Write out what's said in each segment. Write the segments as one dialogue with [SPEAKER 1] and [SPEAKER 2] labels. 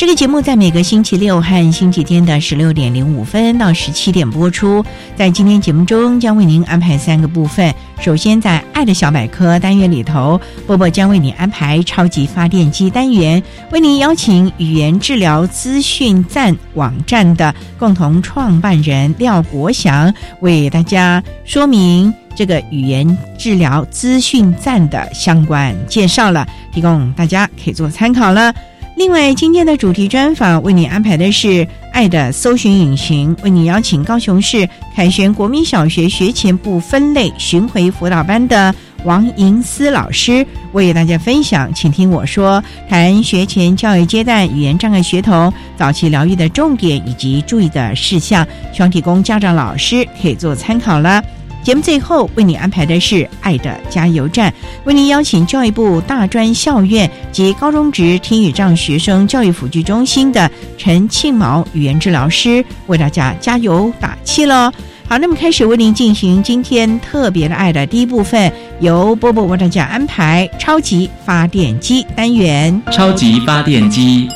[SPEAKER 1] 这个节目在每个星期六和星期天的十六点零五分到十七点播出。在今天节目中，将为您安排三个部分。首先，在“爱的小百科”单元里头，波波将为你安排“超级发电机”单元，为您邀请语言治疗资讯站网站的共同创办人廖国祥，为大家说明这个语言治疗资讯站的相关介绍了，提供大家可以做参考了。另外，今天的主题专访为你安排的是《爱的搜寻引擎》，为你邀请高雄市凯旋国民小学学前部分类巡回辅导班的王银思老师为大家分享。请听我说，谈学前教育阶段语言障碍学童早期疗愈的重点以及注意的事项，希望提供家长、老师可以做参考了。节目最后为你安排的是“爱的加油站”，为您邀请教育部大专校院及高中职听语障学生教育辅具中心的陈庆毛语言治疗师为大家加油打气喽。好，那么开始为您进行今天特别的爱的第一部分，由波波为大家安排超级发电机单元。
[SPEAKER 2] 超级发电机，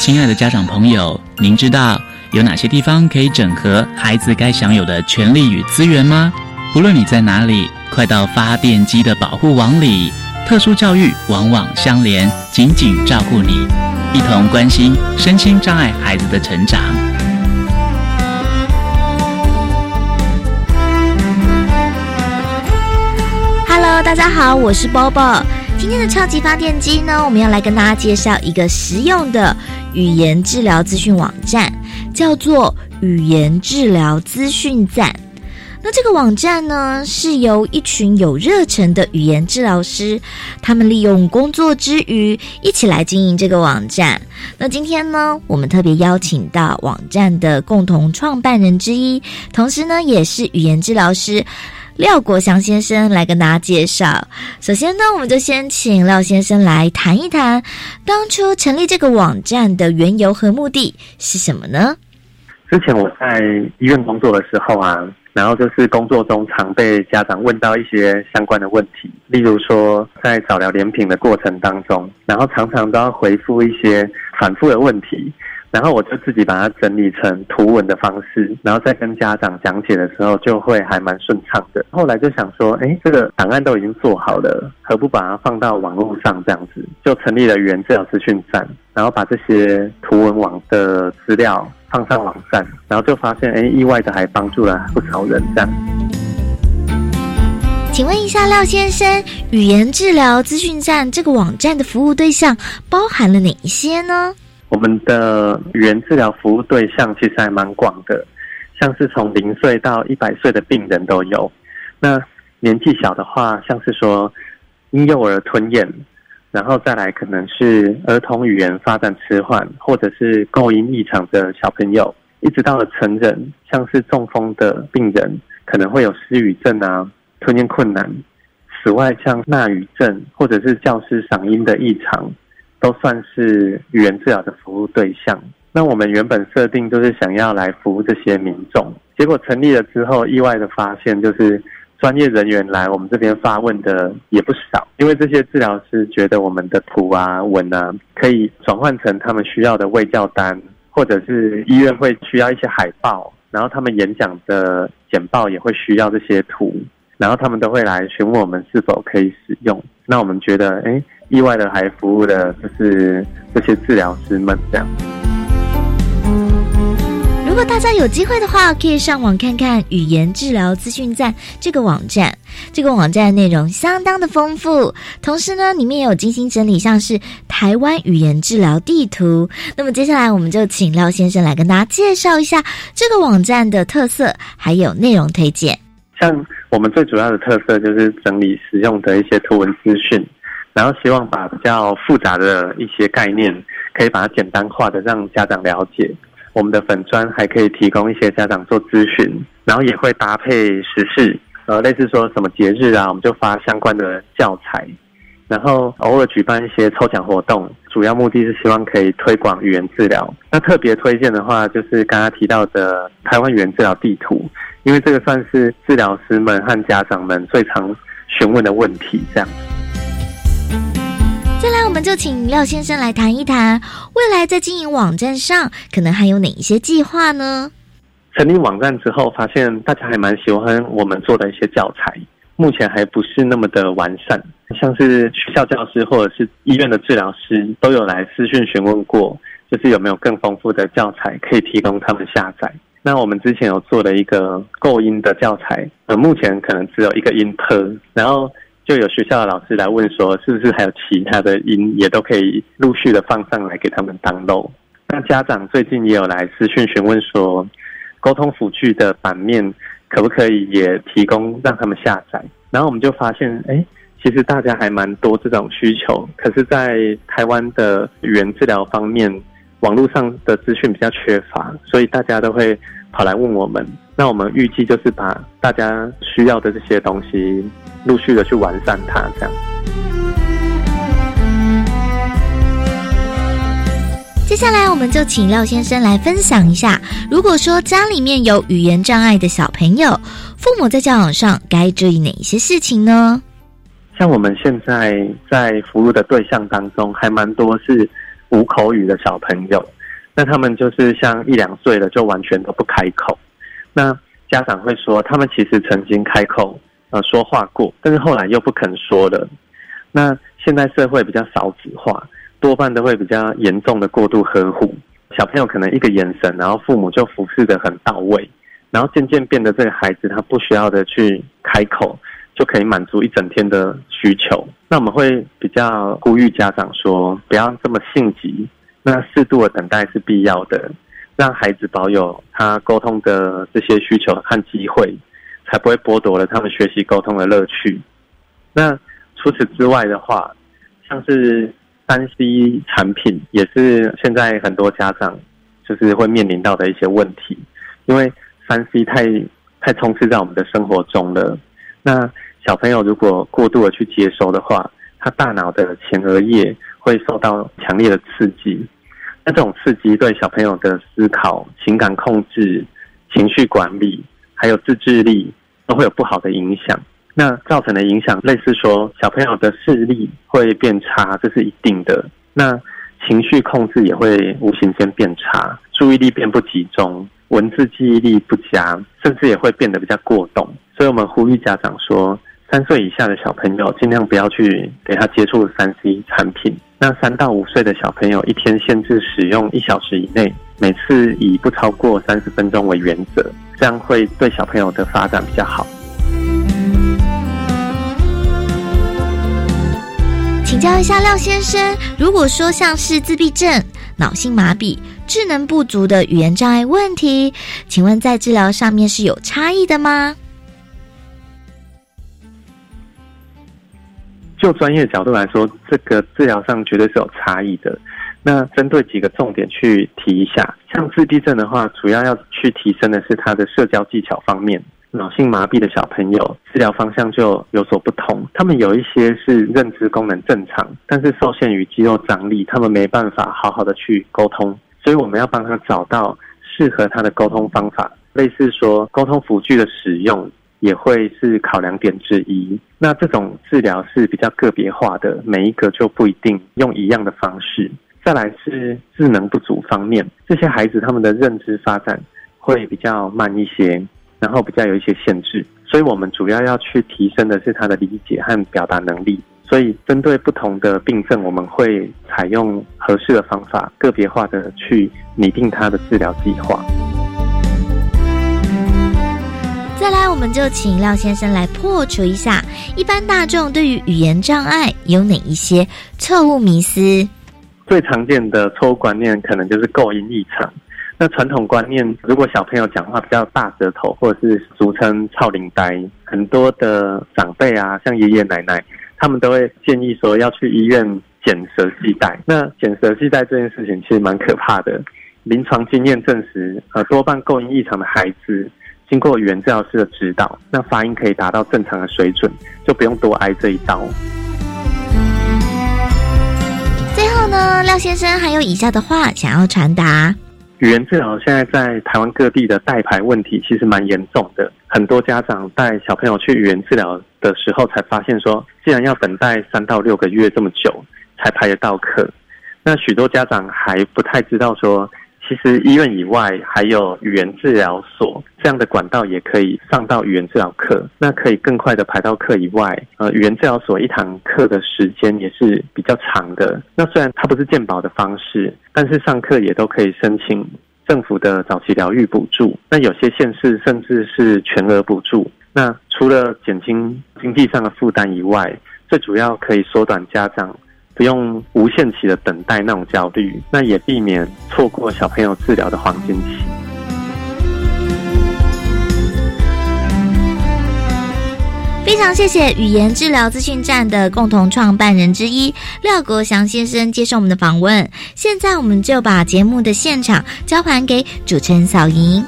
[SPEAKER 2] 亲爱的家长朋友，您知道？有哪些地方可以整合孩子该享有的权利与资源吗？无论你在哪里，快到发电机的保护网里。特殊教育网网相连，紧紧照顾你，一同关心身心障碍孩子的成长。
[SPEAKER 3] Hello，大家好，我是 Bobo。今天的超级发电机呢，我们要来跟大家介绍一个实用的语言治疗资讯网站。叫做语言治疗资讯站。那这个网站呢，是由一群有热忱的语言治疗师，他们利用工作之余一起来经营这个网站。那今天呢，我们特别邀请到网站的共同创办人之一，同时呢，也是语言治疗师廖国祥先生来跟大家介绍。首先呢，我们就先请廖先生来谈一谈，当初成立这个网站的缘由和目的是什么呢？
[SPEAKER 4] 之前我在医院工作的时候啊，然后就是工作中常被家长问到一些相关的问题，例如说在早疗联品的过程当中，然后常常都要回复一些反复的问题，然后我就自己把它整理成图文的方式，然后再跟家长讲解的时候就会还蛮顺畅的。后来就想说，哎，这个档案都已经做好了，何不把它放到网络上这样子？就成立了语言治疗资讯站，然后把这些图文网的资料。放上网站，然后就发现，哎，意外的还帮助了不少人。这样，
[SPEAKER 3] 请问一下廖先生，语言治疗资讯站这个网站的服务对象包含了哪一些呢？
[SPEAKER 4] 我们的语言治疗服务对象其实还蛮广的，像是从零岁到一百岁的病人都有。那年纪小的话，像是说婴幼儿吞咽。然后再来，可能是儿童语言发展迟缓，或者是构音异常的小朋友，一直到了成人，像是中风的病人，可能会有失语症啊，吞咽困难。此外，像纳语症或者是教师嗓音的异常，都算是语言治疗的服务对象。那我们原本设定就是想要来服务这些民众，结果成立了之后，意外的发现就是专业人员来我们这边发问的也不少，因为这些治疗师觉得我们的图啊、文啊可以转换成他们需要的卫教单，或者是医院会需要一些海报，然后他们演讲的简报也会需要这些图，然后他们都会来询问我们是否可以使用。那我们觉得，哎，意外的还服务的就是这些治疗师们这样。
[SPEAKER 3] 如果大家有机会的话，可以上网看看语言治疗资讯站这个网站。这个网站的内容相当的丰富，同时呢，里面也有精心整理像是台湾语言治疗地图。那么接下来，我们就请廖先生来跟大家介绍一下这个网站的特色，还有内容推荐。
[SPEAKER 4] 像我们最主要的特色就是整理实用的一些图文资讯，然后希望把比较复杂的一些概念，可以把它简单化的让家长了解。我们的粉砖还可以提供一些家长做咨询，然后也会搭配时事，呃，类似说什么节日啊，我们就发相关的教材，然后偶尔举办一些抽奖活动，主要目的是希望可以推广语言治疗。那特别推荐的话，就是刚刚提到的台湾语言治疗地图，因为这个算是治疗师们和家长们最常询问的问题，这样。
[SPEAKER 3] 接下来，我们就请廖先生来谈一谈，未来在经营网站上可能还有哪一些计划呢？
[SPEAKER 4] 成立网站之后，发现大家还蛮喜欢我们做的一些教材，目前还不是那么的完善。像是学校教师或者是医院的治疗师都有来私讯询问过，就是有没有更丰富的教材可以提供他们下载。那我们之前有做了一个构音的教材，呃，目前可能只有一个音特，然后。就有学校的老师来问说，是不是还有其他的音也都可以陆续的放上来给他们当漏？那家长最近也有来私讯询问说，沟通辅具的版面可不可以也提供让他们下载？然后我们就发现，哎，其实大家还蛮多这种需求，可是，在台湾的语言治疗方面，网络上的资讯比较缺乏，所以大家都会跑来问我们。那我们预计就是把大家需要的这些东西。陆续的去完善它，这样。
[SPEAKER 3] 接下来，我们就请廖先生来分享一下，如果说家里面有语言障碍的小朋友，父母在教养上该注意哪一些事情呢？
[SPEAKER 4] 像我们现在在服务的对象当中，还蛮多是无口语的小朋友，那他们就是像一两岁了，就完全都不开口。那家长会说，他们其实曾经开口。呃，说话过，但是后来又不肯说了。那现在社会比较少子化，多半都会比较严重的过度呵护小朋友，可能一个眼神，然后父母就服侍的很到位，然后渐渐变得这个孩子他不需要的去开口，就可以满足一整天的需求。那我们会比较呼吁家长说，不要这么性急，那适度的等待是必要的，让孩子保有他沟通的这些需求和机会。才不会剥夺了他们学习沟通的乐趣。那除此之外的话，像是三 C 产品，也是现在很多家长就是会面临到的一些问题。因为三 C 太太充斥在我们的生活中了。那小朋友如果过度的去接收的话，他大脑的前额叶会受到强烈的刺激。那这种刺激对小朋友的思考、情感控制、情绪管理。还有自制力都会有不好的影响，那造成的影响类似说小朋友的视力会变差，这是一定的。那情绪控制也会无形间变差，注意力变不集中，文字记忆力不佳，甚至也会变得比较过动。所以我们呼吁家长说，三岁以下的小朋友尽量不要去给他接触三 C 产品。那三到五岁的小朋友一天限制使用一小时以内，每次以不超过三十分钟为原则。这样会对小朋友的发展比较好。
[SPEAKER 3] 请教一下廖先生，如果说像是自闭症、脑性麻痹、智能不足的语言障碍问题，请问在治疗上面是有差异的吗？
[SPEAKER 4] 就专业角度来说，这个治疗上绝对是有差异的。那针对几个重点去提一下，像自闭症的话，主要要去提升的是他的社交技巧方面。脑性麻痹的小朋友，治疗方向就有所不同。他们有一些是认知功能正常，但是受限于肌肉张力，他们没办法好好的去沟通。所以我们要帮他找到适合他的沟通方法，类似说沟通辅具的使用也会是考量点之一。那这种治疗是比较个别化的，每一个就不一定用一样的方式。再来是智能不足方面，这些孩子他们的认知发展会比较慢一些，然后比较有一些限制，所以我们主要要去提升的是他的理解和表达能力。所以针对不同的病症，我们会采用合适的方法，个别化的去拟定他的治疗计划。
[SPEAKER 3] 再来，我们就请廖先生来破除一下一般大众对于语言障碍有哪一些错误迷思。
[SPEAKER 4] 最常见的错误观念可能就是构音异常。那传统观念，如果小朋友讲话比较大舌头，或者是俗称“操领呆”，很多的长辈啊，像爷爷奶奶，他们都会建议说要去医院剪舌系带。那剪舌系带这件事情其实蛮可怕的。临床经验证实，呃，多半构音异常的孩子，经过语言治疗师的指导，那发音可以达到正常的水准，就不用多挨这一刀。
[SPEAKER 3] 最后呢，廖先生还有以下的话想要传达：
[SPEAKER 4] 语言治疗现在在台湾各地的代牌问题其实蛮严重的，很多家长带小朋友去语言治疗的时候才发现说，既然要等待三到六个月这么久才排得到课，那许多家长还不太知道说。其实医院以外还有语言治疗所这样的管道，也可以上到语言治疗课，那可以更快的排到课以外。呃，语言治疗所一堂课的时间也是比较长的。那虽然它不是健保的方式，但是上课也都可以申请政府的早期疗愈补助。那有些县市甚至是全额补助。那除了减轻经济上的负担以外，最主要可以缩短家长。不用无限期的等待那种焦虑，那也避免错过小朋友治疗的黄金期。
[SPEAKER 3] 非常谢谢语言治疗资讯站的共同创办人之一廖国祥先生接受我们的访问。现在我们就把节目的现场交还给主持人小莹。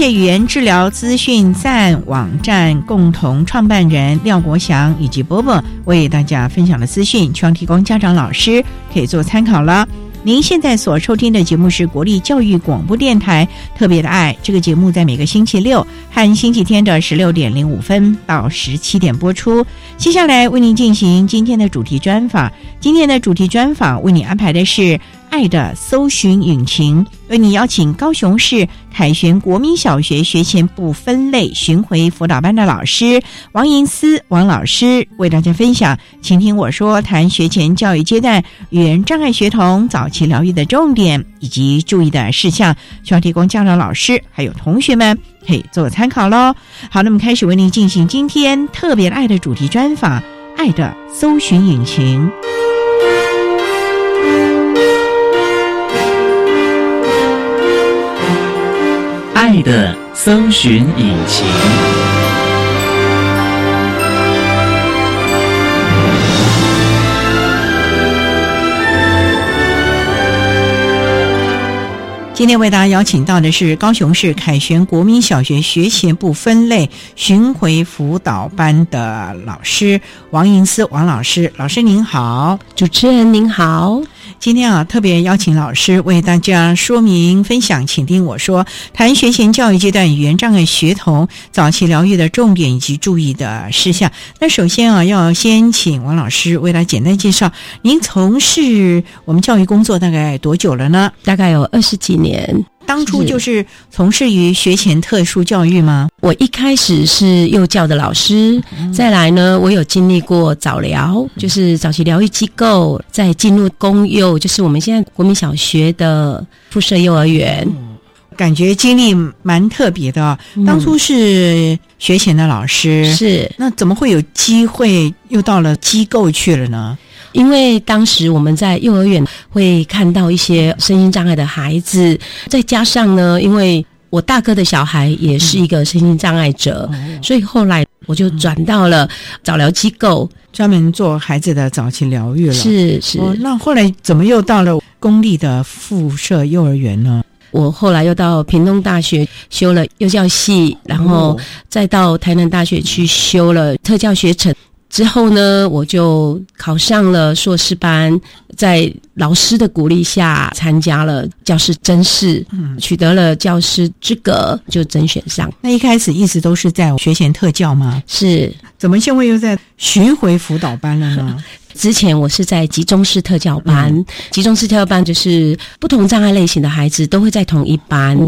[SPEAKER 1] 谢语言治疗资讯站网站共同创办人廖国祥以及波波为大家分享的资讯，希望提供家长老师可以做参考了。您现在所收听的节目是国立教育广播电台特别的爱，这个节目在每个星期六和星期天的十六点零五分到十七点播出。接下来为您进行今天的主题专访，今天的主题专访为你安排的是。爱的搜寻引擎为你邀请高雄市凯旋国民小学学前部分类巡回辅导班的老师王银思王老师为大家分享，请听我说谈学前教育阶段语言障碍学童早期疗愈的重点以及注意的事项，需要提供家长、老师还有同学们可以做参考喽。好，那么开始为您进行今天特别爱的主题专访，爱的搜寻引擎。
[SPEAKER 2] 爱的搜寻引擎。
[SPEAKER 1] 今天为大家邀请到的是高雄市凯旋国民小学学前部分类巡回辅导班的老师王银思王老师，老师您好，
[SPEAKER 5] 主持人您好。
[SPEAKER 1] 今天啊，特别邀请老师为大家说明分享，请听我说谈学前教育阶段语言障碍学童早期疗愈的重点以及注意的事项。那首先啊，要先请王老师为大家简单介绍，您从事我们教育工作大概多久了呢？
[SPEAKER 5] 大概有二十几年。
[SPEAKER 1] 当初就是从事于学前特殊教育吗？
[SPEAKER 5] 我一开始是幼教的老师，再来呢，我有经历过早疗，就是早期疗愈机构，再进入公幼，就是我们现在国民小学的附设幼儿园，
[SPEAKER 1] 感觉经历蛮特别的。当初是学前的老师，
[SPEAKER 5] 是
[SPEAKER 1] 那怎么会有机会又到了机构去了呢？
[SPEAKER 5] 因为当时我们在幼儿园会看到一些身心障碍的孩子，再加上呢，因为我大哥的小孩也是一个身心障碍者，所以后来我就转到了早疗机构，
[SPEAKER 1] 专门做孩子的早期疗愈了。
[SPEAKER 5] 是是，
[SPEAKER 1] 那后来怎么又到了公立的附设幼儿园呢？
[SPEAKER 5] 我后来又到屏东大学修了幼教系，然后再到台南大学去修了特教学程。之后呢，我就考上了硕士班，在老师的鼓励下参加了教师甄试，取得了教师资格，就甄选上。
[SPEAKER 1] 那一开始一直都是在学前特教吗？
[SPEAKER 5] 是，
[SPEAKER 1] 怎么现在又在巡回辅导班了呢？
[SPEAKER 5] 之前我是在集中式特教班，集中式特教班就是不同障碍类型的孩子都会在同一班。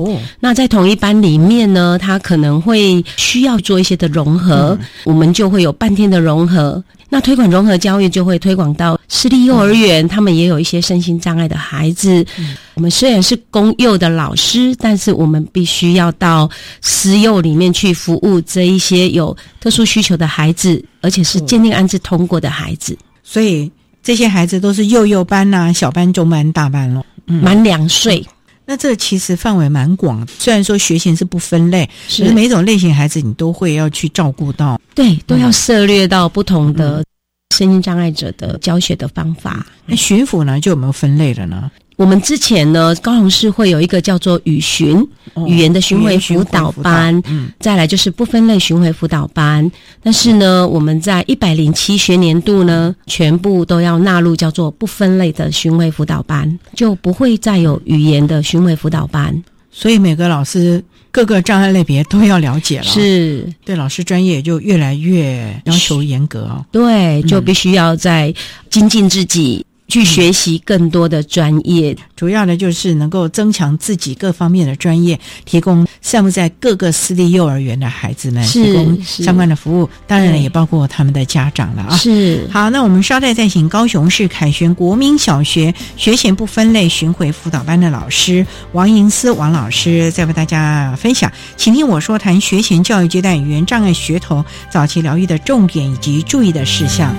[SPEAKER 5] 那在同一班里面呢，他可能会需要做一些的融合，我们就会有半天的融合。那推广融合教育就会推广到私立幼儿园，他们也有一些身心障碍的孩子。我们虽然是公幼的老师，但是我们必须要到私幼里面去服务这一些有特殊需求的孩子，而且是鉴定安置通过的孩子。
[SPEAKER 1] 所以这些孩子都是幼幼班呐，小班、中班、大班了，
[SPEAKER 5] 满两岁。
[SPEAKER 1] 那这其实范围蛮广，虽然说学前是不分类，是每种类型孩子你都会要去照顾到，
[SPEAKER 5] 对，都要涉猎到不同的身心障碍者的教学的方法。
[SPEAKER 1] 那巡抚呢，就有没有分类了呢？
[SPEAKER 5] 我们之前呢，高雄市会有一个叫做语巡语言的巡回辅导班，嗯，再来就是不分类巡回辅导班。但是呢，我们在一百零七学年度呢，全部都要纳入叫做不分类的巡回辅导班，就不会再有语言的巡回辅导班。
[SPEAKER 1] 所以每个老师各个障碍类别都要了解了，
[SPEAKER 5] 是
[SPEAKER 1] 对老师专业就越来越要求严格哦。
[SPEAKER 5] 对，就必须要在精进自己。去学习更多的专业，
[SPEAKER 1] 主要的就是能够增强自己各方面的专业，提供项目在各个私立幼儿园的孩子们提供相关的服务，当然也包括他们的家长了啊。
[SPEAKER 5] 是。
[SPEAKER 1] 好，那我们稍待再请高雄市凯旋国民小学学前不分类巡回辅导班的老师王银思王老师，再为大家分享，请听我说谈学前教育阶段语言障碍学童早期疗愈的重点以及注意的事项。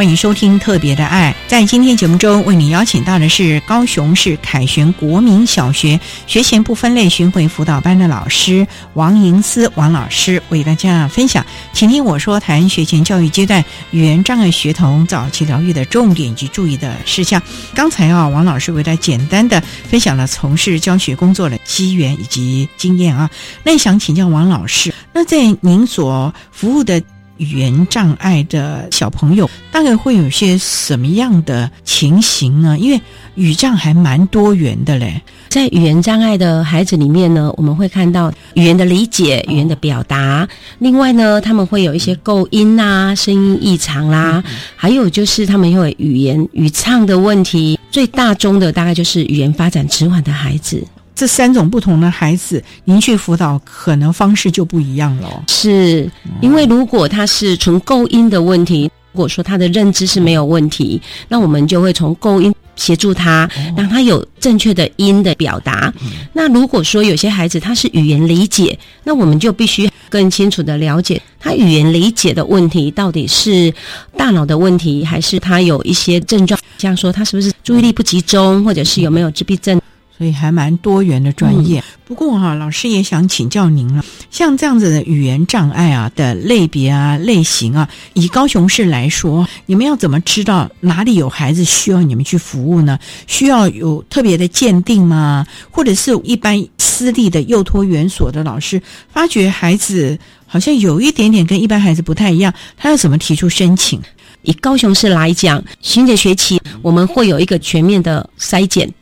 [SPEAKER 1] 欢迎收听《特别的爱》。在今天节目中，为你邀请到的是高雄市凯旋国民小学学前不分类巡回辅导班的老师王银思王老师，为大家分享。请听我说，谈学前教育阶段语言障碍学童早期疗愈的重点及注意的事项。刚才啊，王老师为大家简单的分享了从事教学工作的机缘以及经验啊。那想请教王老师，那在您所服务的。语言障碍的小朋友大概会有些什么样的情形呢？因为语障还蛮多元的嘞。
[SPEAKER 5] 在语言障碍的孩子里面呢，我们会看到语言的理解、语言的表达。另外呢，他们会有一些构音啊、声音异常啦，还有就是他们会语言语唱的问题。最大宗的大概就是语言发展迟缓的孩子。
[SPEAKER 1] 这三种不同的孩子，您去辅导可能方式就不一样了。
[SPEAKER 5] 是因为如果他是纯构音的问题，如果说他的认知是没有问题，那我们就会从构音协助他，让他有正确的音的表达。那如果说有些孩子他是语言理解，那我们就必须更清楚的了解他语言理解的问题到底是大脑的问题，还是他有一些症状，像说他是不是注意力不集中，或者是有没有自闭症。
[SPEAKER 1] 所以还蛮多元的专业，不过哈，老师也想请教您了。像这样子的语言障碍啊的类别啊类型啊，以高雄市来说，你们要怎么知道哪里有孩子需要你们去服务呢？需要有特别的鉴定吗？或者是一般私立的幼托园所的老师发觉孩子好像有一点点跟一般孩子不太一样，他要怎么提出申请？
[SPEAKER 5] 以高雄市来讲，新的学期我们会有一个全面的筛检。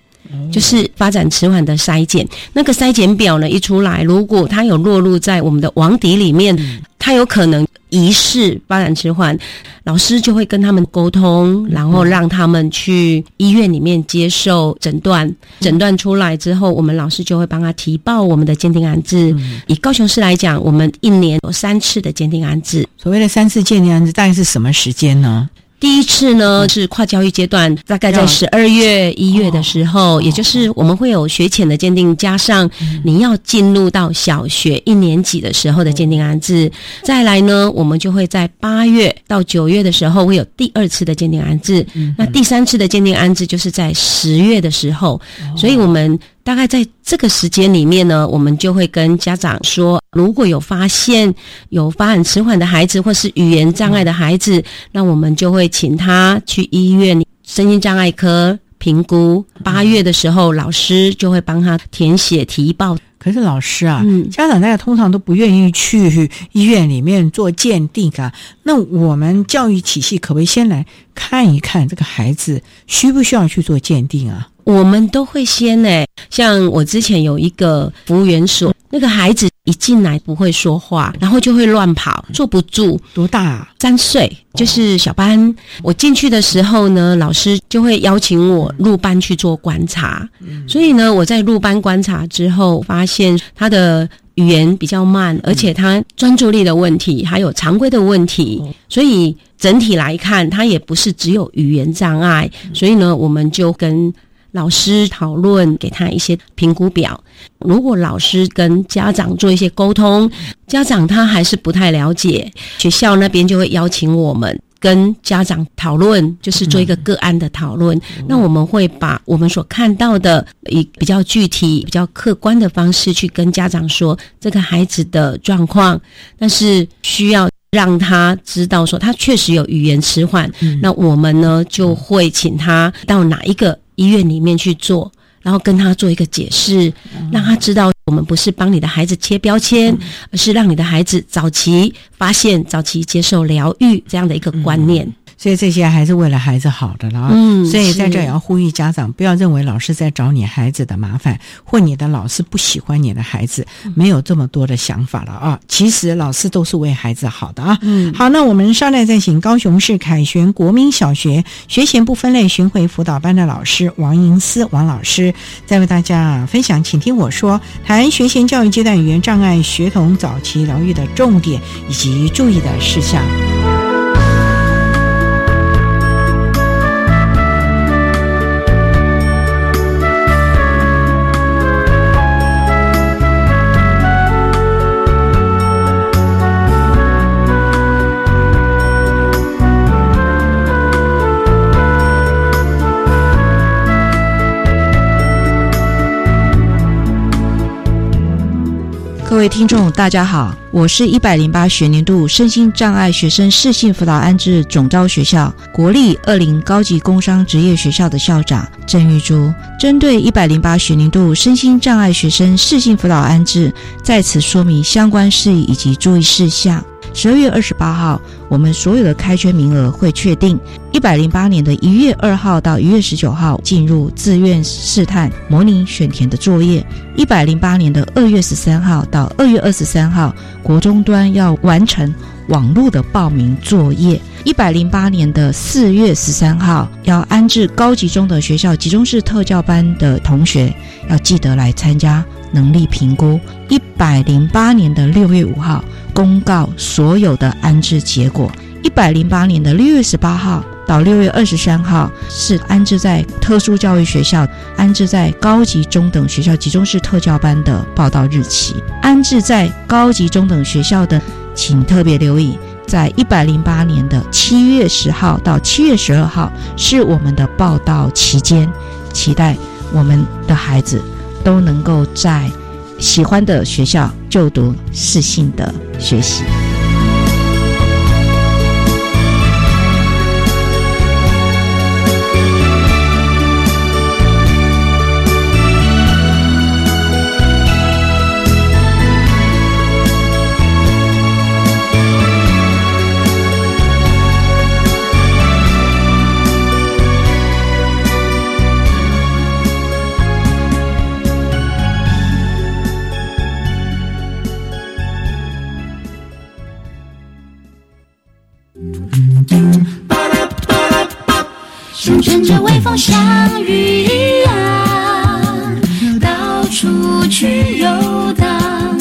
[SPEAKER 5] 就是发展迟缓的筛检。那个筛检表呢一出来，如果它有落入在我们的网底里面，它有可能疑似发展迟缓，老师就会跟他们沟通，然后让他们去医院里面接受诊断。诊断出来之后，我们老师就会帮他提报我们的鉴定安置。以高雄市来讲，我们一年有三次的鉴定安置。
[SPEAKER 1] 所谓的三次鉴定安置，大概是什么时间呢？
[SPEAKER 5] 第一次呢是跨教育阶段，大概在十二月、一月的时候，也就是我们会有学前的鉴定，加上你要进入到小学一年级的时候的鉴定安置。再来呢，我们就会在八月到九月的时候会有第二次的鉴定安置。那第三次的鉴定安置就是在十月的时候，所以我们。大概在这个时间里面呢，我们就会跟家长说，如果有发现有发展迟缓的孩子或是语言障碍的孩子，那我们就会请他去医院身心障碍科评估。八月的时候，老师就会帮他填写提报。
[SPEAKER 1] 可是老师啊，嗯家长大家通常都不愿意去医院里面做鉴定啊。那我们教育体系可不可以先来看一看这个孩子需不需要去做鉴定啊？
[SPEAKER 5] 我们都会先呢，像我之前有一个服务员所，那个孩子一进来不会说话，然后就会乱跑，坐不住。
[SPEAKER 1] 多大？
[SPEAKER 5] 三岁，就是小班。我进去的时候呢，老师就会邀请我入班去做观察。所以呢，我在入班观察之后，发现他的语言比较慢，而且他专注力的问题，还有常规的问题。所以整体来看，他也不是只有语言障碍。所以呢，我们就跟。老师讨论，给他一些评估表。如果老师跟家长做一些沟通，家长他还是不太了解，学校那边就会邀请我们跟家长讨论，就是做一个个案的讨论。那我们会把我们所看到的以比较具体、比较客观的方式去跟家长说这个孩子的状况，但是需要让他知道说他确实有语言迟缓。那我们呢就会请他到哪一个。医院里面去做，然后跟他做一个解释，让他知道我们不是帮你的孩子贴标签，而是让你的孩子早期发现、早期接受疗愈这样的一个观念。
[SPEAKER 1] 所以这些还是为了孩子好的了啊！嗯，所以在这也要呼吁家长，不要认为老师在找你孩子的麻烦，或你的老师不喜欢你的孩子，没有这么多的想法了啊！其实老师都是为孩子好的啊！嗯，好，那我们稍待再请高雄市凯旋国民小学学前不分类巡回辅导班的老师王银思王老师，再为大家分享，请听我说，谈学前教育阶段语言障碍学童早期疗愈的重点以及注意的事项。
[SPEAKER 6] 各位听众，大家好，我是一百零八学年度身心障碍学生适性辅导安置总招学校国立二零高级工商职业学校的校长郑玉珠。针对一百零八学年度身心障碍学生适性辅导安置，在此说明相关事宜以及注意事项。十二月二十八号，我们所有的开缺名额会确定。一百零八年的一月二号到一月十九号进入自愿试探模拟选填的作业。一百零八年的二月十三号到二月二十三号，国中端要完成网络的报名作业。一百零八年的四月十三号，要安置高级中的学校集中式特教班的同学，要记得来参加能力评估。一百零八年的六月五号。公告所有的安置结果。一百零八年的六月十八号到六月二十三号是安置在特殊教育学校、安置在高级中等学校集中式特教班的报道日期。安置在高级中等学校的，请特别留意，在一百零八年的七月十号到七月十二号是我们的报道期间。期待我们的孩子都能够在。喜欢的学校就读，适性的学习。
[SPEAKER 7] 像雨一样，到处去游荡，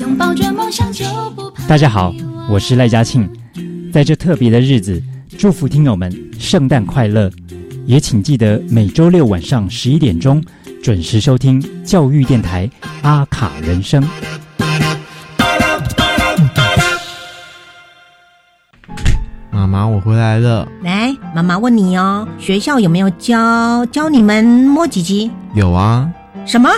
[SPEAKER 7] 拥抱着梦想就不怕。
[SPEAKER 8] 大家好，我是赖嘉庆，在这特别的日子，祝福听友们圣诞快乐，也请记得每周六晚上十一点钟准时收听教育电台阿卡人生。
[SPEAKER 9] 妈妈，我回来了。
[SPEAKER 1] 来，妈妈问你哦，学校有没有教教你们摸鸡鸡？
[SPEAKER 9] 有啊，
[SPEAKER 1] 什么？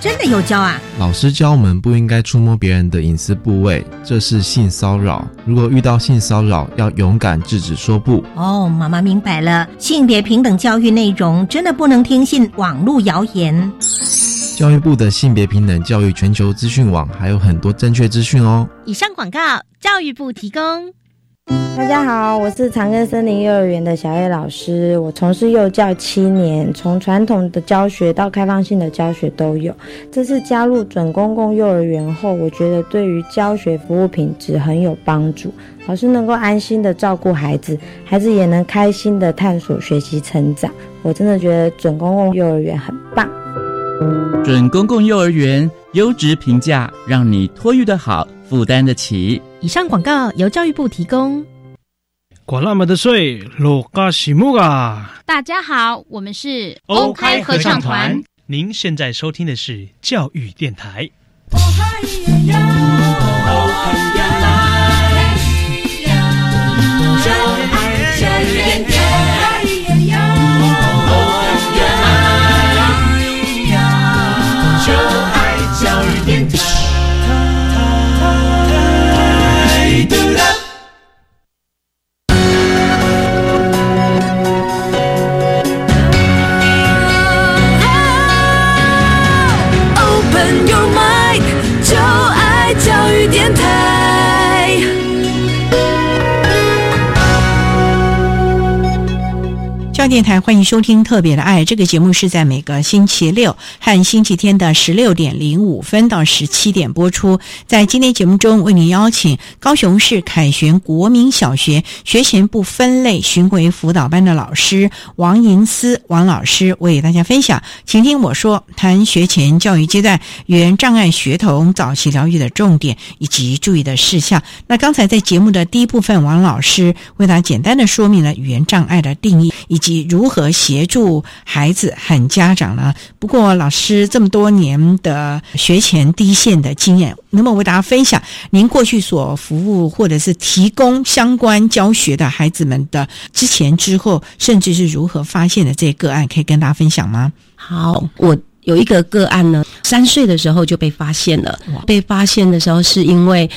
[SPEAKER 1] 真的有教啊？
[SPEAKER 9] 老师教我们不应该触摸别人的隐私部位，这是性骚扰。如果遇到性骚扰，要勇敢制止，说不。
[SPEAKER 1] 哦，妈妈明白了。性别平等教育内容真的不能听信网络谣言。
[SPEAKER 9] 教育部的性别平等教育全球资讯网还有很多正确资讯哦。
[SPEAKER 10] 以上广告，教育部提供。
[SPEAKER 11] 大家好，我是长庚森林幼儿园的小叶老师。我从事幼教七年，从传统的教学到开放性的教学都有。这次加入准公共幼儿园后，我觉得对于教学服务品质很有帮助。老师能够安心的照顾孩子，孩子也能开心的探索、学习、成长。我真的觉得准公共幼儿园很棒。
[SPEAKER 2] 准公共幼儿园优质评价，让你托育的好，负担得起。
[SPEAKER 10] 以上广告由教育部提供。
[SPEAKER 12] 管那么的水，罗嘎西木啊！
[SPEAKER 10] 大家好，我们是
[SPEAKER 12] OK 合唱团。您现在收听的是教育电台。
[SPEAKER 1] 电台欢迎收听《特别的爱》这个节目，是在每个星期六和星期天的十六点零五分到十七点播出。在今天节目中，为您邀请高雄市凯旋国民小学学前部分类巡回辅导班的老师王银思王老师为大家分享。请听我说，谈学前教育阶段语言障碍学童早期疗愈的重点以及注意的事项。那刚才在节目的第一部分，王老师为大家简单的说明了语言障碍的定义以及。如何协助孩子和家长呢？不过老师这么多年的学前第一线的经验，能不能为大家分享您过去所服务或者是提供相关教学的孩子们的之前、之后，甚至是如何发现的这些个案，可以跟大家分享吗？
[SPEAKER 5] 好，我有一个个案呢，三岁的时候就被发现了。被发现的时候是因为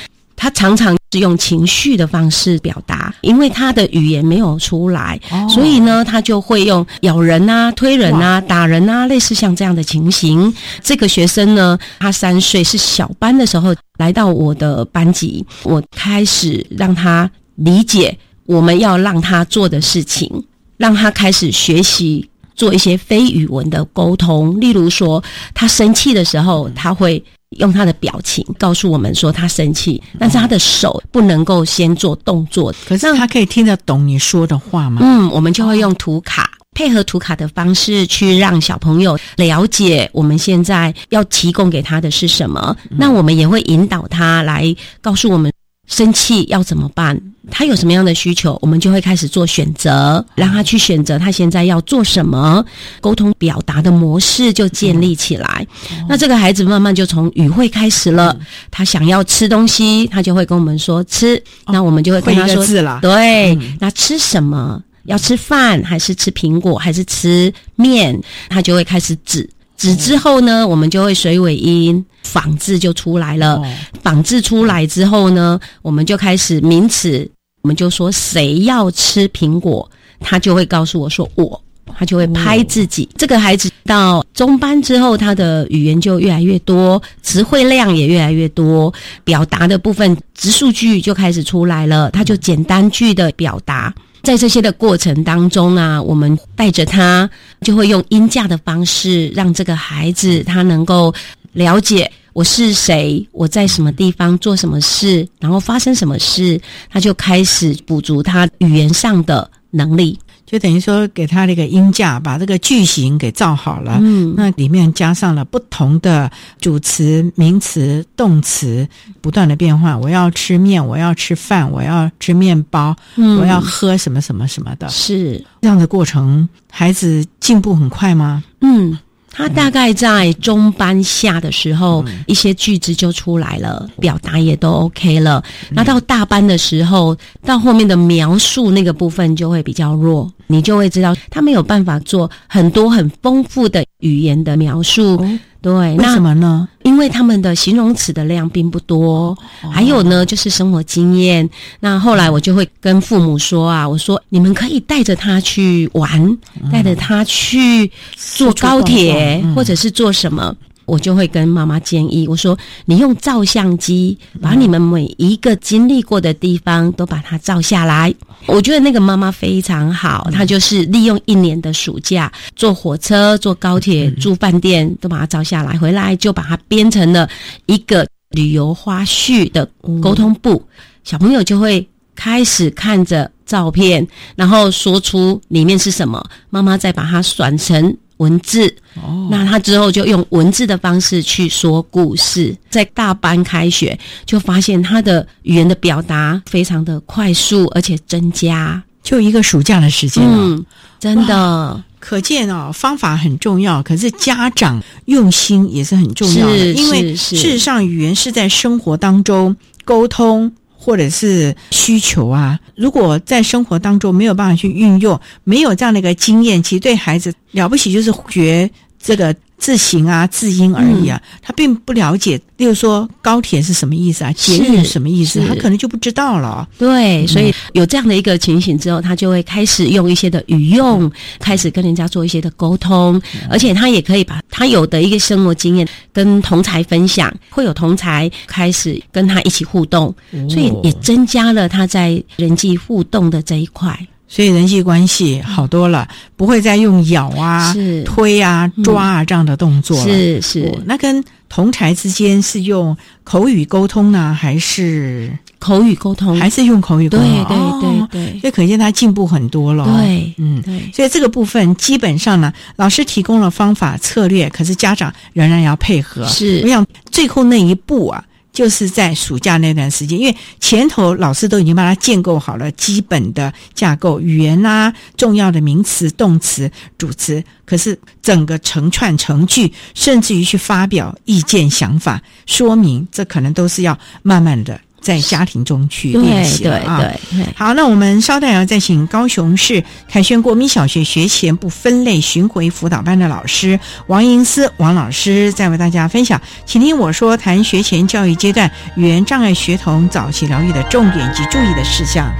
[SPEAKER 5] 他常常。是用情绪的方式表达，因为他的语言没有出来，所以呢，他就会用咬人啊、推人啊、打人啊，类似像这样的情形。这个学生呢，他三岁是小班的时候来到我的班级，我开始让他理解我们要让他做的事情，让他开始学习做一些非语文的沟通，例如说他生气的时候，他会。用他的表情告诉我们说他生气，但是他的手不能够先做动作。
[SPEAKER 1] 可是他可以听得懂你说的话吗？
[SPEAKER 5] 嗯，我们就会用图卡配合图卡的方式去让小朋友了解我们现在要提供给他的是什么。那我们也会引导他来告诉我们。生气要怎么办？他有什么样的需求，我们就会开始做选择，让他去选择他现在要做什么，沟通表达的模式就建立起来。那这个孩子慢慢就从语会开始了，他想要吃东西，他就会跟我们说吃。那我们就会跟他说
[SPEAKER 1] 字了，
[SPEAKER 5] 对，那吃什么？要吃饭还是吃苹果还是吃面？他就会开始指。指之后呢，我们就会水尾音仿制就出来了。仿制出来之后呢，我们就开始名词，我们就说谁要吃苹果，他就会告诉我说我，他就会拍自己。这个孩子到中班之后，他的语言就越来越多，词汇量也越来越多，表达的部分直述句就开始出来了，他就简单句的表达。在这些的过程当中啊，我们带着他，就会用音架的方式，让这个孩子他能够了解我是谁，我在什么地方做什么事，然后发生什么事，他就开始补足他语言上的能力。
[SPEAKER 1] 就等于说给他那个音架，把这个句型给造好了。
[SPEAKER 5] 嗯
[SPEAKER 1] 那里面加上了不同的主词、名词、动词，不断的变换。我要吃面，我要吃饭，我要吃面包，
[SPEAKER 5] 嗯
[SPEAKER 1] 我要喝什么什么什么的。
[SPEAKER 5] 是
[SPEAKER 1] 这样的过程，孩子进步很快吗？
[SPEAKER 5] 嗯。他大概在中班下的时候，一些句子就出来了，表达也都 OK 了。那到大班的时候，到后面的描述那个部分就会比较弱，你就会知道他没有办法做很多很丰富的语言的描述。对，
[SPEAKER 1] 为
[SPEAKER 5] 那
[SPEAKER 1] 什么呢？
[SPEAKER 5] 因为他们的形容词的量并不多，还有呢，就是生活经验。那后来我就会跟父母说啊，我说你们可以带着他去玩，带着他去坐高铁，
[SPEAKER 1] 嗯
[SPEAKER 5] 或者是做什么。我就会跟妈妈建议，我说你用照相机把你们每一个经历过的地方都把它照下来。我觉得那个妈妈非常好，她就是利用一年的暑假，坐火车、坐高铁、住饭店，都把它照下来，回来就把它编成了一个旅游花絮的沟通簿，小朋友就会开始看着照片，然后说出里面是什么，妈妈再把它转成文字。哦，那他之后就用文字的方式去说故事，在大班开学就发现他的语言的表达非常的快速，而且增加，
[SPEAKER 1] 就一个暑假的时间啊，
[SPEAKER 5] 嗯，真的。
[SPEAKER 1] 可见哦，方法很重要，可是家长用心也是很重要的，
[SPEAKER 5] 是
[SPEAKER 1] 因为事实上语言是在生活当中沟通。或者是需求啊，如果在生活当中没有办法去运用，没有这样的一个经验，其实对孩子了不起就是学这个字形啊、字音而已啊，他并不了解。例如说高铁是什么意思啊，捷运是什么意思，他可能就不知道了。
[SPEAKER 5] 对，所以有这样的一个情形之后，他就会开始用一些的语用，开始跟人家做一些的沟通，而且他也可以把他有的一个生活经验跟同才分享，会有同才开始跟他一起互动，所以也增加了他在人际互动的这一块。
[SPEAKER 1] 所以人际关系好多了，不会再用咬啊、推啊、抓啊这样的动作了。
[SPEAKER 5] 是是
[SPEAKER 1] 哦那跟同才之间是用口语沟通呢，还是
[SPEAKER 5] 口语沟通？
[SPEAKER 1] 还是用口语沟通？
[SPEAKER 5] 对
[SPEAKER 1] 对
[SPEAKER 5] 对对，
[SPEAKER 1] 所以可见他进步很多了。
[SPEAKER 5] 对
[SPEAKER 1] 嗯，
[SPEAKER 5] 对，
[SPEAKER 1] 所以这个部分基本上呢，老师提供了方法策略，可是家长仍然要配合。
[SPEAKER 5] 是
[SPEAKER 1] 我想最后那一步啊。就是在暑假那段时间，因为前头老师都已经帮他建构好了基本的架构、语言啊、重要的名词、动词、主词，可是整个成串成句，甚至于去发表意见、想法、说明，这可能都是要慢慢的在家庭中去练习
[SPEAKER 5] 对。
[SPEAKER 1] 好，那我们稍待要再请高雄市凯旋国民小学学前部分类巡回辅导班的老师王银思王老师，再为大家分享，请听我说谈学前教育阶段语言障碍学童早期疗愈的重点及注意的事项。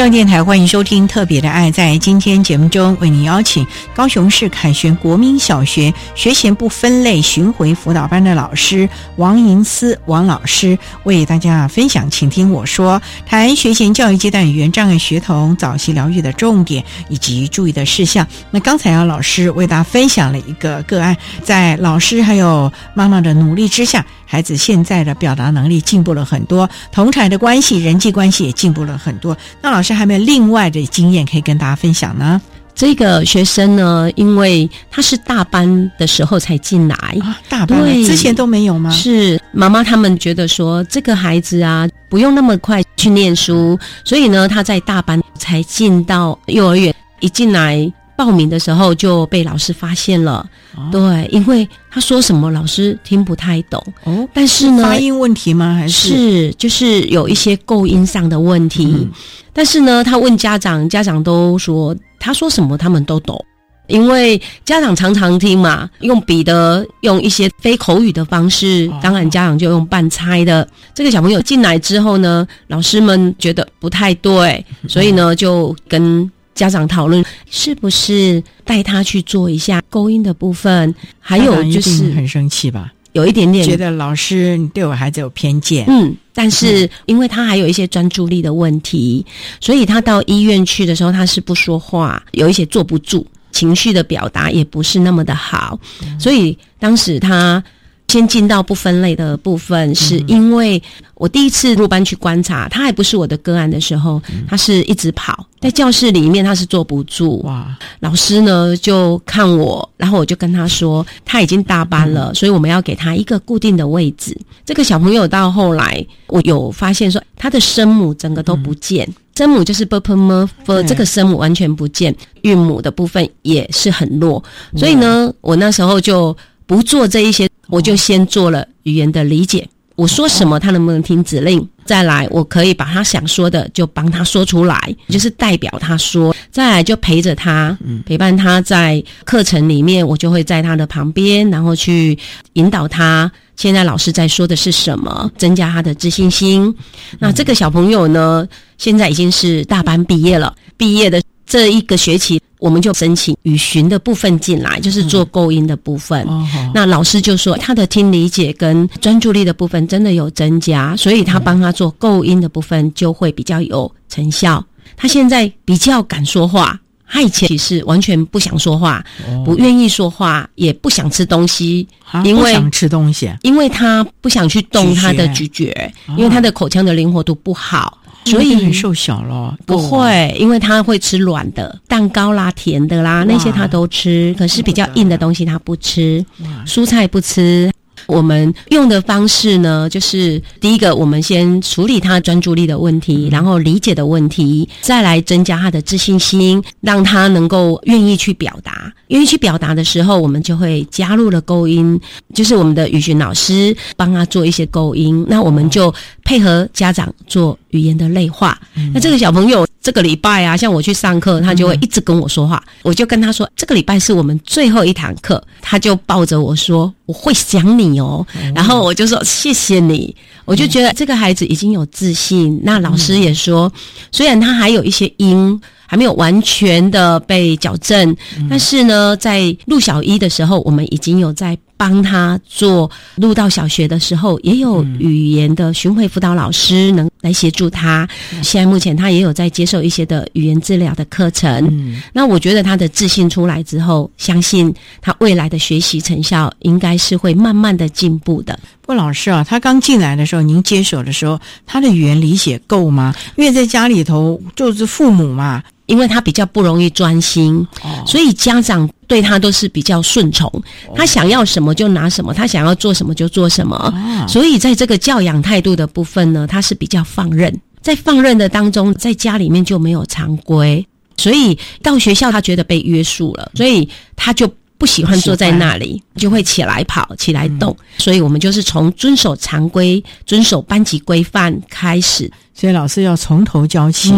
[SPEAKER 1] 教育电台欢迎收听《特别的爱》。在今天节目中，为您邀请高雄市凯旋国民小学学前部分类巡回辅导班的老师王银思王老师，为大家分享。请听我说，谈学前教育阶段语言障碍学童早期疗愈的重点以及注意的事项。那刚才啊，老师为大家分享了一个个案，在老师还有妈妈的努力之下，孩子现在的表达能力进步了很多，同台的关系、人际关系也进步了很多。那老师还有没有另外的经验可以跟大家分享呢？
[SPEAKER 5] 这个学生呢，因为他是大班的时候才进来，
[SPEAKER 1] 啊、大班之前都没有吗？
[SPEAKER 5] 是妈妈他们觉得说，这个孩子啊，不用那么快去念书，所以呢，他在大班才进到幼儿园，一进来。报名的时候就被老师发现了，对，因为他说什么老师听不太懂
[SPEAKER 1] 哦，
[SPEAKER 5] 但是呢，
[SPEAKER 1] 发音问题吗？还是
[SPEAKER 5] 是就是有一些构音上的问题，但是呢，他问家长，家长都说他说什么他们都懂，因为家长常常听嘛，用笔的，用一些非口语的方式，当然家长就用半猜的。这个小朋友进来之后呢，老师们觉得不太对，所以呢就跟。家长讨论是不是带他去做一下勾音的部分，还有就是
[SPEAKER 1] 很生气吧，
[SPEAKER 5] 有一点点
[SPEAKER 1] 觉得老师你对我孩子有偏见。
[SPEAKER 5] 嗯，但是因为他还有一些专注力的问题，所以他到医院去的时候他是不说话，有一些坐不住，情绪的表达也不是那么的好，所以当时他。先进到不分类的部分，是因为我第一次入班去观察，他还不是我的个案的时候，他是一直跑在教室里面，他是坐不住。哇！老师呢就看我，然后我就跟他说，他已经大班了，所以我们要给他一个固定的位置。这个小朋友到后来，我有发现说，他的声母整个都不见，声母就是 b p m f，这个声母完全不见，韵母的部分也是很弱，所以呢，我那时候就不做这一些。我就先做了语言的理解，我说什么他能不能听指令？再来，我可以把他想说的就帮他说出来，就是代表他说。再来就陪着他，陪伴他在课程里面，我就会在他的旁边，然后去引导他。现在老师在说的是什么？增加他的自信心。那这个小朋友呢，现在已经是大班毕业了，毕业的这一个学期。我们就申请语询的部分进来，就是做构音的部分。那老师就说他的听理解跟专注力的部分真的有增加，所以他帮他做构音的部分就会比较有成效。他现在比较敢说话，他以前其实完全不想说话，不愿意说话，也不想吃东西，因为
[SPEAKER 1] 想吃东西，
[SPEAKER 5] 因为他不想去动他的咀嚼，因为他的口腔的灵活度不好。所以
[SPEAKER 1] 很瘦小了，
[SPEAKER 5] 不会，因为他会吃软的蛋糕啦、甜的啦，那些他都吃。可是比较硬的东西他不吃，蔬菜不吃。我们用的方式呢，就是第一个，我们先处理他专注力的问题，然后理解的问题，再来增加他的自信心，让他能够愿意去表达。愿意去表达的时候，我们就会加入了勾音，就是我们的语训老师帮他做一些勾音。那我们就配合家长做语言的类化。那这个小朋友这个礼拜啊，像我去上课，他就会一直跟我说话，我就跟他说，这个礼拜是我们最后一堂课，他就抱着我说，我会想你哦。然后我就说谢谢你，我就觉得这个孩子已经有自信。那老师也说，虽然他还有一些音。还没有完全的被矫正，但是呢，在陆小一的时候，我们已经有在帮他做。入到小学的时候，也有语言的巡回辅导老师能来协助他。现在目前他也有在接受一些的语言治疗的课程。嗯那我觉得他的自信出来之后，相信他未来的学习成效应该是会慢慢的进步的。
[SPEAKER 1] 不，老师啊，他刚进来的时候，您接手的时候，他的语言理解够吗？因为在家里头就是父母嘛。
[SPEAKER 5] 因为他比较不容易专心，所以家长对他都是比较顺从。他想要什么就拿什么，他想要做什么就做什么。所以在这个教养态度的部分呢，他是比较放任。在放任的当中，在家里面就没有常规，所以到学校他觉得被约束了，所以他就不喜欢坐在那里，就会起来跑、起来动。所以我们就是从遵守常规、遵守班级规范开始。
[SPEAKER 1] 所以老师要从头教起。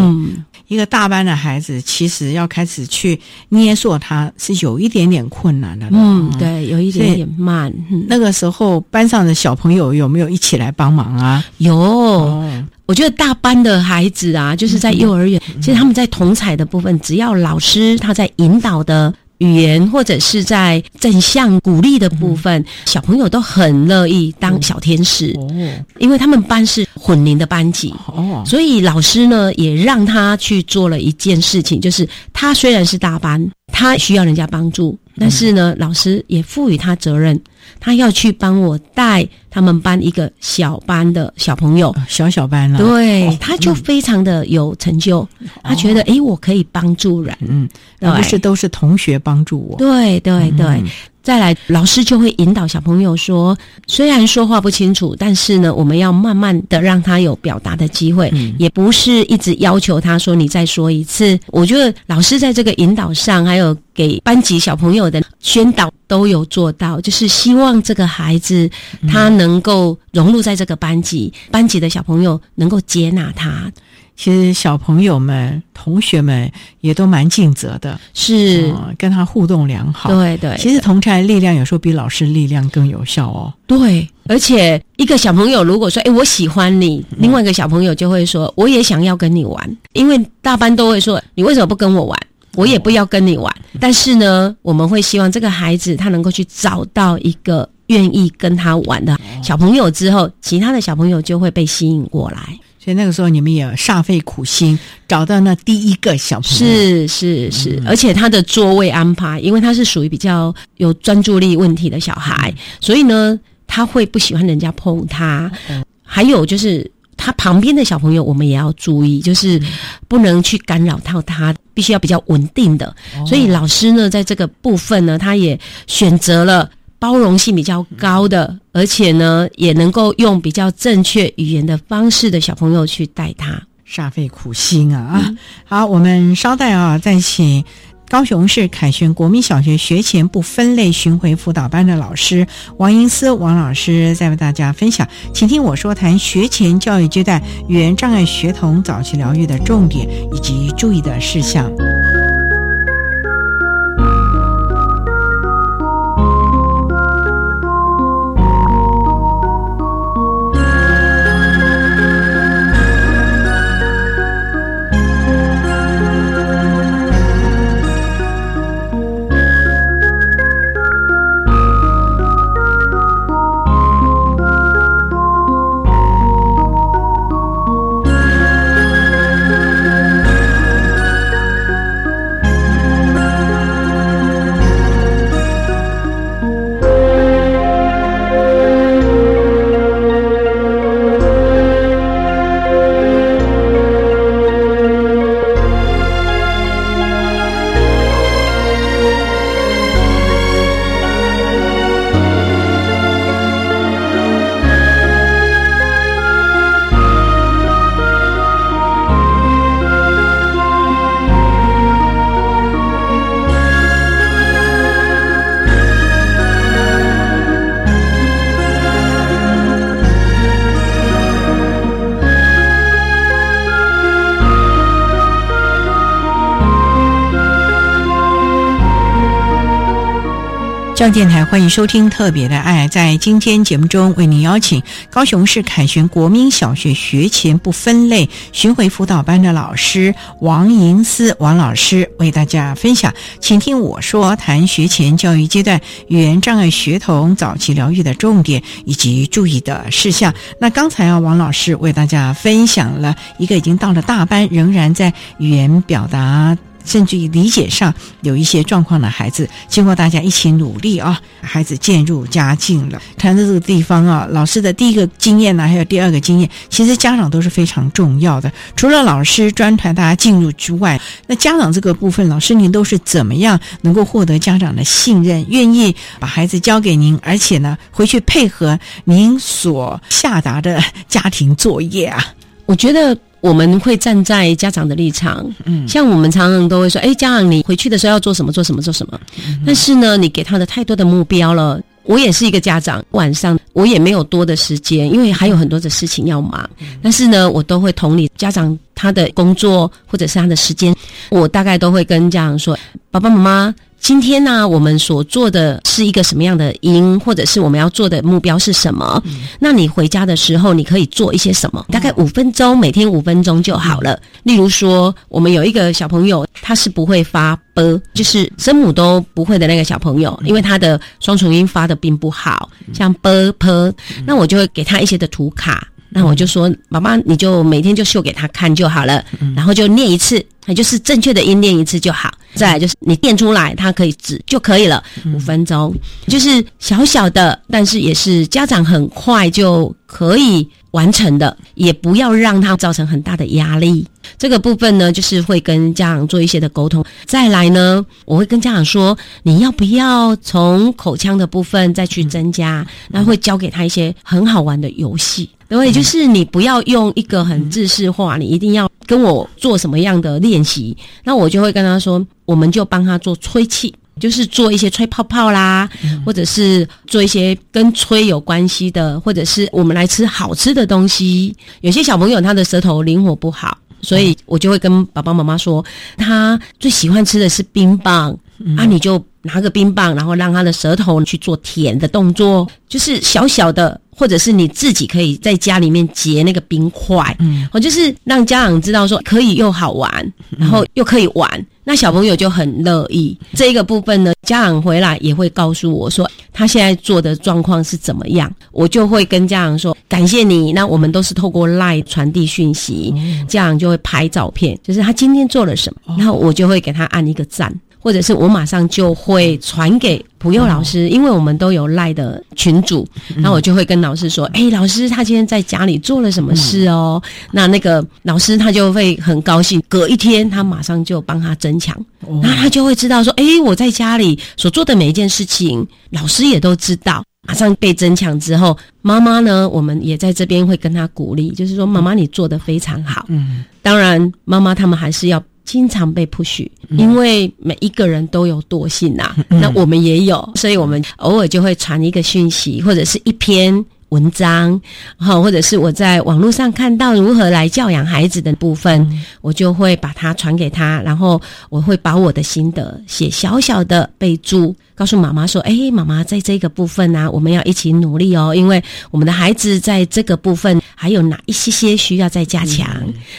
[SPEAKER 1] 一个大班的孩子，其实要开始去捏塑他是有一点点困难的。
[SPEAKER 5] 嗯，对，有一点点慢。嗯
[SPEAKER 1] 那个时候班上的小朋友有没有一起来帮忙啊？
[SPEAKER 5] 有，我觉得大班的孩子啊，就是在幼儿园，其实他们在同彩的部分，只要老师他在引导的。语言或者是在正向鼓励的部分，小朋友都很乐意当小天使，因为他们班是混龄的班级，
[SPEAKER 1] 哦，
[SPEAKER 5] 所以老师呢也让他去做了一件事情，就是他虽然是大班，他需要人家帮助，但是呢，老师也赋予他责任，他要去帮我带他们班一个小班的小朋友，
[SPEAKER 1] 小小班了，
[SPEAKER 5] 对，他就非常的有成就，他觉得诶，我可以帮助人，
[SPEAKER 1] 嗯，而不是都是同学帮助我，
[SPEAKER 5] 对对对。再来，老师就会引导小朋友说：虽然说话不清楚，但是呢，我们要慢慢的让他有表达的机会，也不是一直要求他说你再说一次。我觉得老师在这个引导上，还有给班级小朋友的宣导都有做到，就是希望这个孩子他能够融入在这个班级，班级的小朋友能够接纳他。
[SPEAKER 1] 其实小朋友们、同学们也都蛮尽责的，
[SPEAKER 5] 是、
[SPEAKER 1] 嗯跟他互动良好。
[SPEAKER 5] 对对
[SPEAKER 1] 其实同才力量有时候比老师力量更有效哦。
[SPEAKER 5] 对，而且一个小朋友如果说“哎，我喜欢你”，另外一个小朋友就会说“我也想要跟你玩”，因为大班都会说“你为什么不跟我玩？”我也不要跟你玩。但是呢，我们会希望这个孩子他能够去找到一个愿意跟他玩的小朋友之后，其他的小朋友就会被吸引过来。
[SPEAKER 1] 所以那个时候你们也煞费苦心找到那第一个小朋友，
[SPEAKER 5] 是是是，而且他的座位安排，因为他是属于比较有专注力问题的小孩，所以呢，他会不喜欢人家碰他。还有就是他旁边的小朋友，我们也要注意，就是不能去干扰到他，必须要比较稳定的。所以老师呢，在这个部分呢，他也选择了。包容性比较高的，而且呢，也能够用比较正确语言的方式的小朋友去带他。
[SPEAKER 1] 煞费苦心啊啊！好，我们稍待啊，再请高雄市凯旋国民小学学前不分类巡回辅导班的老师王英思王老师，在为大家分享，请听我说谈学前教育阶段语言障碍学童早期疗愈的重点以及注意的事项。上电台欢迎收听《特别的爱》。在今天节目中，为您邀请高雄市凯旋国民小学学前不分类巡回辅导班的老师王银思王老师，为大家分享。请听我说，谈学前教育阶段语言障碍学童早期疗愈的重点以及注意的事项。那刚才啊，王老师为大家分享了一个已经到了大班，仍然在语言表达。甚至于理解上有一些状况的孩子，经过大家一起努力啊，孩子渐入佳境了。谈到这个地方啊，老师的第一个经验呢，还有第二个经验，其实家长都是非常重要的。除了老师专团大家进入之外，那家长这个部分，老师您都是怎么样能够获得家长的信任，愿意把孩子交给您，而且呢，回去配合您所下达的家庭作业啊？
[SPEAKER 5] 我觉得。我们会站在家长的立场，
[SPEAKER 1] 嗯，
[SPEAKER 5] 像我们常常都会说，哎，家长你回去的时候要做什么，做什么，做什么。但是呢，你给他的太多的目标了，我也是一个家长，晚上我也没有多的时间，因为还有很多的事情要忙。但是呢，我都会同理家长他的工作或者是他的时间，我大概都会跟家长说：爸爸妈妈。今天呢，我们所做的是一个什么样的音，或者是我们要做的目标是什么？那你回家的时候，你可以做一些什么？大概五分钟，每天五分钟就好了。例如说，我们有一个小朋友，他是不会发 “b”，就是声母都不会的那个小朋友，因为他的双重音发的并不好，像 “b”、“p”，那我就会给他一些的图卡。那我就说，妈妈，你就每天就秀给他看就好了，然后就念一次，那就是正确的音念一次就好。再来就是你垫出来，他可以指就可以了，五分钟，就是小小的，但是也是家长很快就可以完成的，也不要让他造成很大的压力。这个部分呢，就是会跟家长做一些的沟通。再来呢，我会跟家长说，你要不要从口腔的部分再去增加？那会教给他一些很好玩的游戏。对，就是你不要用一个很制式化，你一定要跟我做什么样的练习，那我就会跟他说，我们就帮他做吹气，就是做一些吹泡泡啦，或者是做一些跟吹有关系的，或者是我们来吃好吃的东西。有些小朋友他的舌头灵活不好，所以我就会跟爸爸妈妈说，他最喜欢吃的是冰棒，啊，你就拿个冰棒，然后让他的舌头去做舔的动作，就是小小的。或者是你自己可以在家里面结那个冰块，嗯，我就是让家长知道说可以又好玩，然后又可以玩，那小朋友就很乐意。这一个部分呢，家长回来也会告诉我说他现在做的状况是怎么样，我就会跟家长说感谢你。那我们都是透过 LINE 传递讯息，家长就会拍照片，就是他今天做了什么，然后我就会给他按一个赞。或者是我马上就会传给普佑老师，因为我们都有赖的群主，那我就会跟老师说：“哎，老师他今天在家里做了什么事哦？”那那个老师他就会很高兴，隔一天他马上就帮他增强，那他就会知道说：“哎，我在家里所做的每一件事情，老师也都知道。”马上被增强之后，妈妈呢，我们也在这边会跟他鼓励，就是说：“妈妈你做的非常好。”嗯，当然妈妈他们还是要。经常被 push，因为每一个人都有惰性呐，那我们也有，所以我们偶尔就会传一个讯息，或者是一篇。文章，好，或者是我在网络上看到如何来教养孩子的部分，我就会把它传给他，然后我会把我的心得写小小的备注，告诉妈妈说：“哎，妈妈在这个部分呢，我们要一起努力哦，因为我们的孩子在这个部分还有哪一些些需要再加强。”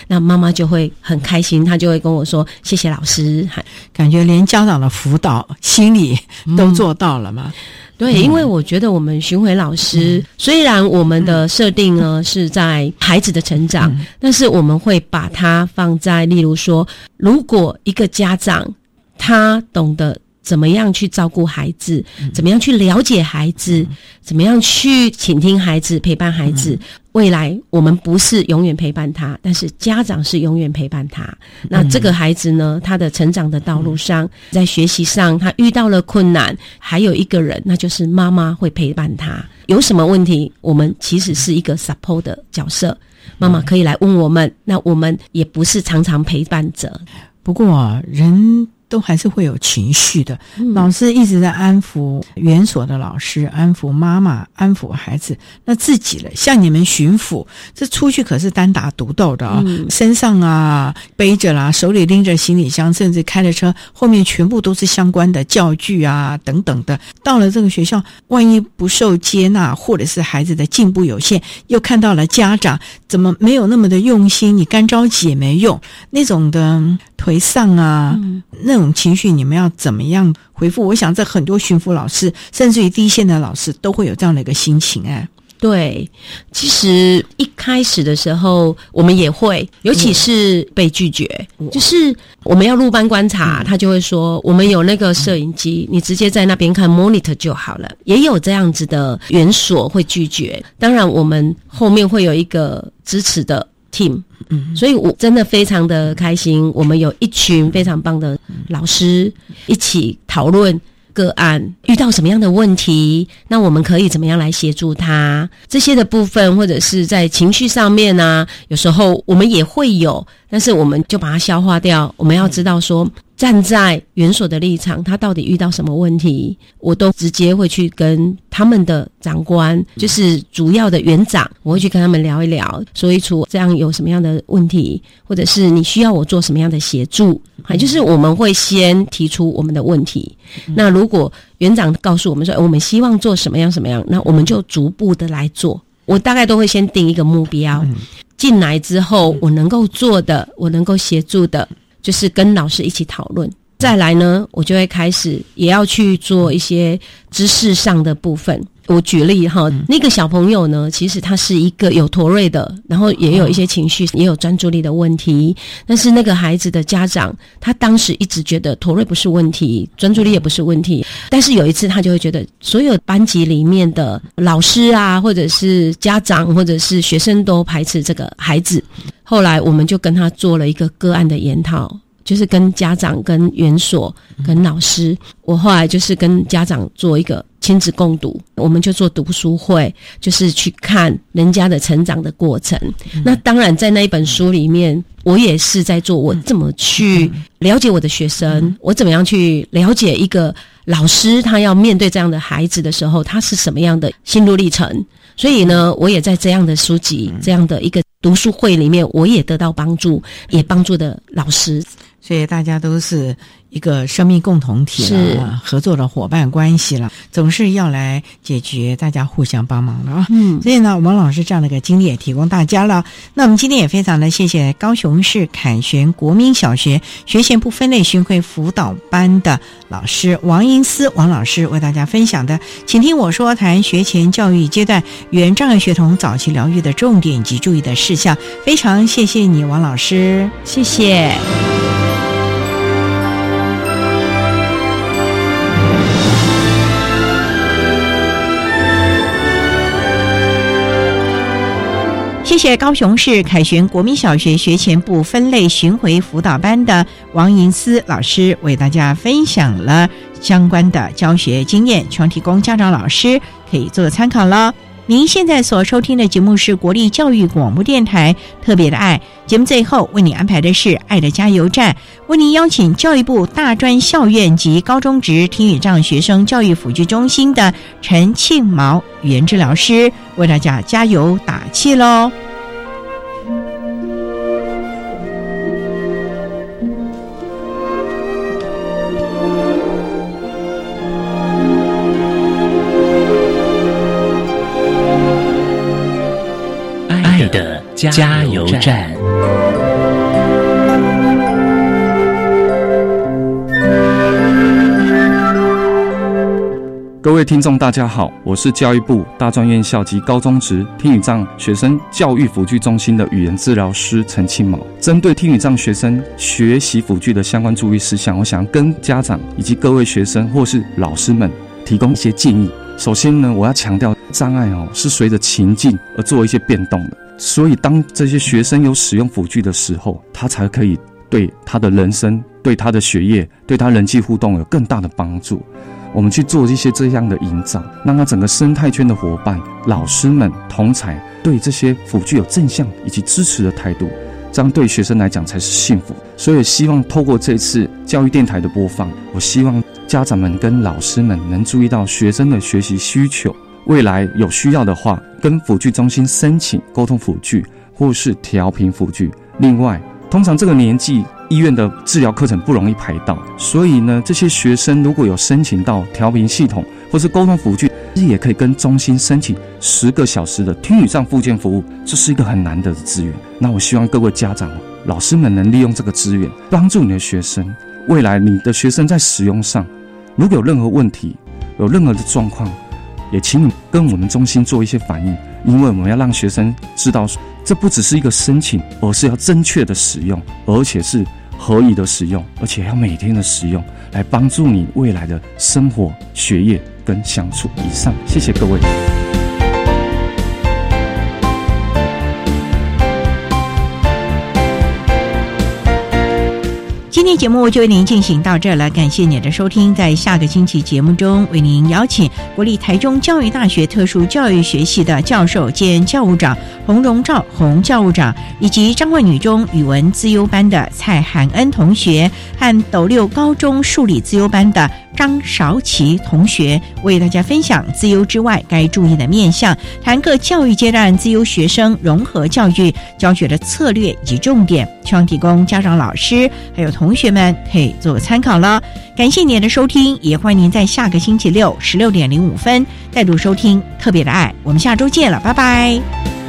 [SPEAKER 5] 那妈妈就会很开心，她就会跟我说：“谢谢老师。”
[SPEAKER 1] 感觉连家长的辅导心理都做到了嘛。
[SPEAKER 5] 对，因为我觉得我们巡回老师虽然我们的设定呢是在孩子的成长，但是我们会把它放在，例如说，如果一个家长他懂得。怎么样去照顾孩子？怎么样去了解孩子？怎么样去倾听孩子、陪伴孩子？未来我们不是永远陪伴他，但是家长是永远陪伴他。那这个孩子呢？他的成长的道路上，在学习上他遇到了困难，还有一个人，那就是妈妈会陪伴他。有什么问题？我们其实是一个 support 的角色，妈妈可以来问我们。那我们也不是常常陪伴者。
[SPEAKER 1] 不过人。都还是会有情绪的。老师一直在安抚园所的老师，安抚妈妈，安抚孩子。那自己了，像你们巡抚，这出去可是单打独斗的啊！身上啊背着啦，手里拎着行李箱，甚至开着车，后面全部都是相关的教具啊等等的。到了这个学校，万一不受接纳，或者是孩子的进步有限，又看到了家长怎么没有那么的用心，你干着急也没用，那种的颓丧啊，那种。情绪你们要怎么样回复？我想在很多巡抚老师，甚至于第一线的老师都会有这样的一个心情哎。
[SPEAKER 5] 对，其实一开始的时候我们也会，尤其是被拒绝，就是我们要入班观察，他就会说我们有那个摄影机，你直接在那边看 monitor 就好了。也有这样子的园所会拒绝，当然我们后面会有一个支持的。team，嗯，所以我真的非常的开心。我们有一群非常棒的老师一起讨论个案遇到什么样的问题，那我们可以怎么样来协助他这些的部分，或者是在情绪上面呢？有时候我们也会有，但是我们就把它消化掉。我们要知道说，站在园所的立场，他到底遇到什么问题，我都直接会去跟他们的长官，就是主要的园长，我会去跟他们聊一聊，说一出这样有什么样的问题，或者是你需要我做什么样的协助，还就是我们会先提出我们的问题。那如果园长告诉我们说，我们希望做什么样什么样，那我们就逐步的来做。我大概都会先定一个目标，进来之后我能够做的，我能够协助的。就是跟老师一起讨论，再来呢，我就会开始也要去做一些知识上的部分。我举例哈，那个小朋友呢，其实他是一个有驼瑞的，然后也有一些情绪，也有专注力的问题。但是那个孩子的家长，他当时一直觉得驼瑞不是问题，专注力也不是问题。但是有一次，他就会觉得所有班级里面的老师啊，或者是家长，或者是学生都排斥这个孩子。后来我们就跟他做了一个个案的研讨，就是跟家长、跟园所、跟老师。我后来就是跟家长做一个亲子共读，我们就做读书会，就是去看人家的成长的过程。那当然，在那一本书里面，我也是在做我怎么去了解我的学生，我怎么样去了解一个老师，他要面对这样的孩子的时候，他是什么样的心路历程。所以呢，我也在这样的书籍、这样的一个读书会里面，我也得到帮助，也帮助的老师。
[SPEAKER 1] 所以大家都是一个生命共同体了，合作的伙伴关系了，总是要来解决，大家互相帮忙的啊。嗯，所以呢，王老师这样的一个经历也提供大家了。那我们今天也非常的谢谢高雄市凯旋国民小学学前部分类巡回辅导班的老师王英思王老师为大家分享的，请听我说谈学前教育阶段原障碍学童早期疗愈的重点及注意的事项。非常谢谢你，王老师，
[SPEAKER 5] 谢谢。
[SPEAKER 1] 谢谢高雄市凯旋国民小学学前部分类巡回辅导班的王银思老师为大家分享了相关的教学经验，全提供家长老师可以做参考了。您现在所收听的节目是国立教育广播电台特别的爱节目，最后为你安排的是爱的加油站，为您邀请教育部大专校院及高中职听语障学生教育辅具中心的陈庆毛语言治疗师为大家加油打气喽。
[SPEAKER 2] 加油站。
[SPEAKER 13] 各位听众，大家好，我是教育部大专院校及高中职听语障学生教育辅具中心的语言治疗师陈庆毛。针对听语障学生学习辅具的相关注意事项，我想跟家长以及各位学生或是老师们提供一些建议。首先呢，我要强调，障碍哦是随着情境而做一些变动的。所以，当这些学生有使用辅具的时候，他才可以对他的人生、对他的学业、对他人际互动有更大的帮助。我们去做一些这样的营造，让他整个生态圈的伙伴、老师们、同才对这些辅具有正向以及支持的态度，这样对学生来讲才是幸福。所以，希望透过这次教育电台的播放，我希望家长们跟老师们能注意到学生的学习需求。未来有需要的话，跟辅具中心申请沟通辅具或是调频辅具。另外，通常这个年纪医院的治疗课程不容易排到，所以呢，这些学生如果有申请到调频系统或是沟通辅具，也可以跟中心申请十个小时的听语上附件服务，这是一个很难得的资源。那我希望各位家长、老师们能利用这个资源，帮助你的学生。未来你的学生在使用上，如果有任何问题，有任何的状况。也请你跟我们中心做一些反应，因为我们要让学生知道，这不只是一个申请，而是要正确的使用，而且是合理的使用，而且要每天的使用，来帮助你未来的生活、学业跟相处。以上，谢谢各位。
[SPEAKER 1] 节目就为您进行到这了，感谢您的收听。在下个星期节目中，为您邀请国立台中教育大学特殊教育学系的教授兼教务长洪荣照洪教务长，以及彰化女中语文自优班的蔡涵恩同学和斗六高中数理自优班的张韶琪同学，为大家分享自优之外该注意的面向，谈各教育阶段自优学生融合教育教学的策略以及重点，希望提供家长、老师还有同学们可以做个参考了。感谢您的收听，也欢迎您在下个星期六十六点零五分再度收听《特别的爱》，我们下周见了，拜拜。